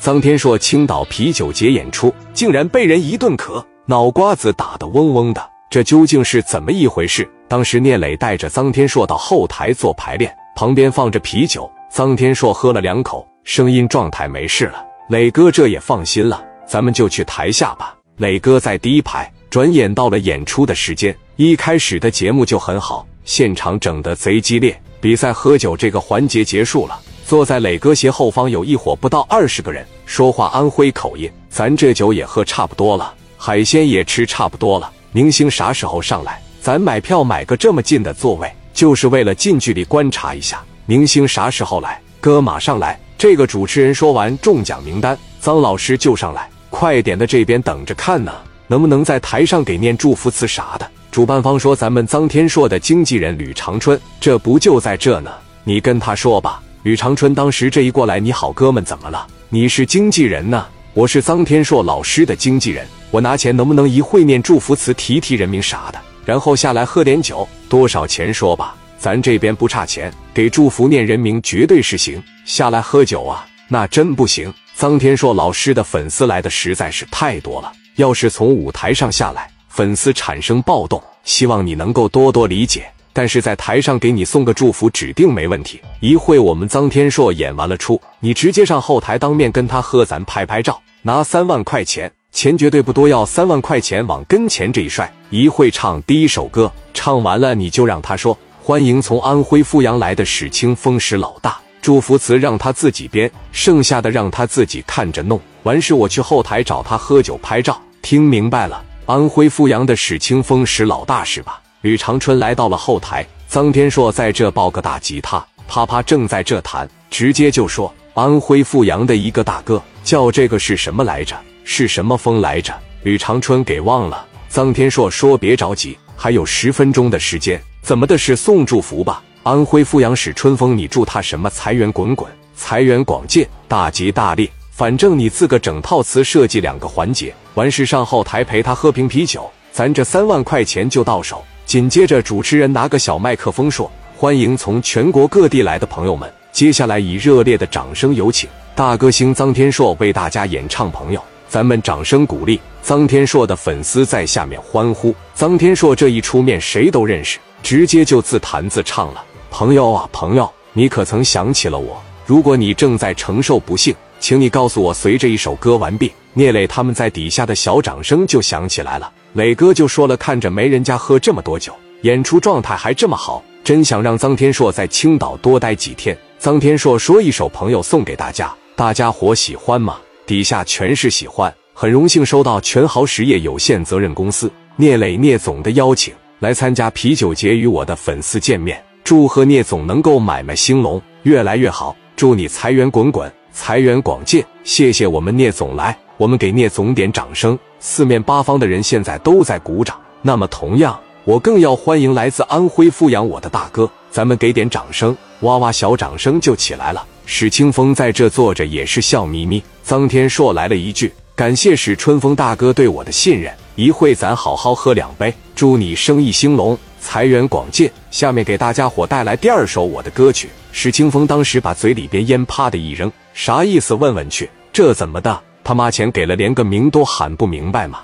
臧天朔青岛啤酒节演出，竟然被人一顿咳，脑瓜子打得嗡嗡的，这究竟是怎么一回事？当时聂磊带着臧天朔到后台做排练，旁边放着啤酒，臧天朔喝了两口，声音状态没事了。磊哥这也放心了，咱们就去台下吧。磊哥在第一排。转眼到了演出的时间，一开始的节目就很好，现场整得贼激烈。比赛喝酒这个环节结束了，坐在磊哥斜后方有一伙不到二十个人，说话安徽口音。咱这酒也喝差不多了，海鲜也吃差不多了。明星啥时候上来？咱买票买个这么近的座位，就是为了近距离观察一下明星啥时候来。哥马上来。这个主持人说完中奖名单，臧老师就上来，快点的这边等着看呢。能不能在台上给念祝福词啥的？主办方说咱们臧天朔的经纪人吕长春，这不就在这呢？你跟他说吧。吕长春当时这一过来，你好哥们，怎么了？你是经纪人呢？我是臧天朔老师的经纪人，我拿钱能不能一会念祝福词，提提人名啥的，然后下来喝点酒，多少钱说吧？咱这边不差钱，给祝福念人名绝对是行。下来喝酒啊，那真不行。臧天朔老师的粉丝来的实在是太多了。要是从舞台上下来，粉丝产生暴动，希望你能够多多理解。但是在台上给你送个祝福，指定没问题。一会我们臧天朔演完了出，你直接上后台当面跟他喝，咱拍拍照，拿三万块钱，钱绝对不多，要三万块钱往跟前这一摔。一会唱第一首歌，唱完了你就让他说：“欢迎从安徽阜阳来的史清风史老大。”祝福词让他自己编，剩下的让他自己看着弄。完事我去后台找他喝酒拍照。听明白了，安徽阜阳的史清风史老大是吧？吕长春来到了后台，臧天硕在这抱个大吉他，啪啪正在这弹，直接就说：“安徽阜阳的一个大哥，叫这个是什么来着？是什么风来着？”吕长春给忘了。臧天硕说：“别着急，还有十分钟的时间，怎么的是送祝福吧？安徽阜阳史春风，你祝他什么？财源滚滚，财源广进，大吉大利。”反正你自个整套词设计两个环节，完事上后台陪他喝瓶啤酒，咱这三万块钱就到手。紧接着主持人拿个小麦克风说：“欢迎从全国各地来的朋友们，接下来以热烈的掌声有请大歌星臧天朔为大家演唱。朋友，咱们掌声鼓励臧天朔的粉丝在下面欢呼。臧天朔这一出面谁都认识，直接就自弹自唱了。朋友啊朋友，你可曾想起了我？如果你正在承受不幸。”请你告诉我，随着一首歌完毕，聂磊他们在底下的小掌声就响起来了。磊哥就说了：“看着没人家喝这么多酒，演出状态还这么好，真想让臧天朔在青岛多待几天。”臧天朔说：“一首朋友送给大家，大家伙喜欢吗？”底下全是喜欢。很荣幸收到全豪实业有限责任公司聂磊聂总的邀请，来参加啤酒节，与我的粉丝见面。祝贺聂总能够买卖兴隆，越来越好。祝你财源滚滚。财源广进，谢谢我们聂总来，我们给聂总点掌声。四面八方的人现在都在鼓掌。那么同样，我更要欢迎来自安徽阜阳我的大哥，咱们给点掌声。哇哇，小掌声就起来了。史清风在这坐着也是笑眯眯。臧天朔来了一句：“感谢史春风大哥对我的信任，一会咱好好喝两杯，祝你生意兴隆，财源广进。”下面给大家伙带来第二首我的歌曲。史清风当时把嘴里边烟啪的一扔。啥意思？问问去，这怎么的？他妈钱给了，连个名都喊不明白吗？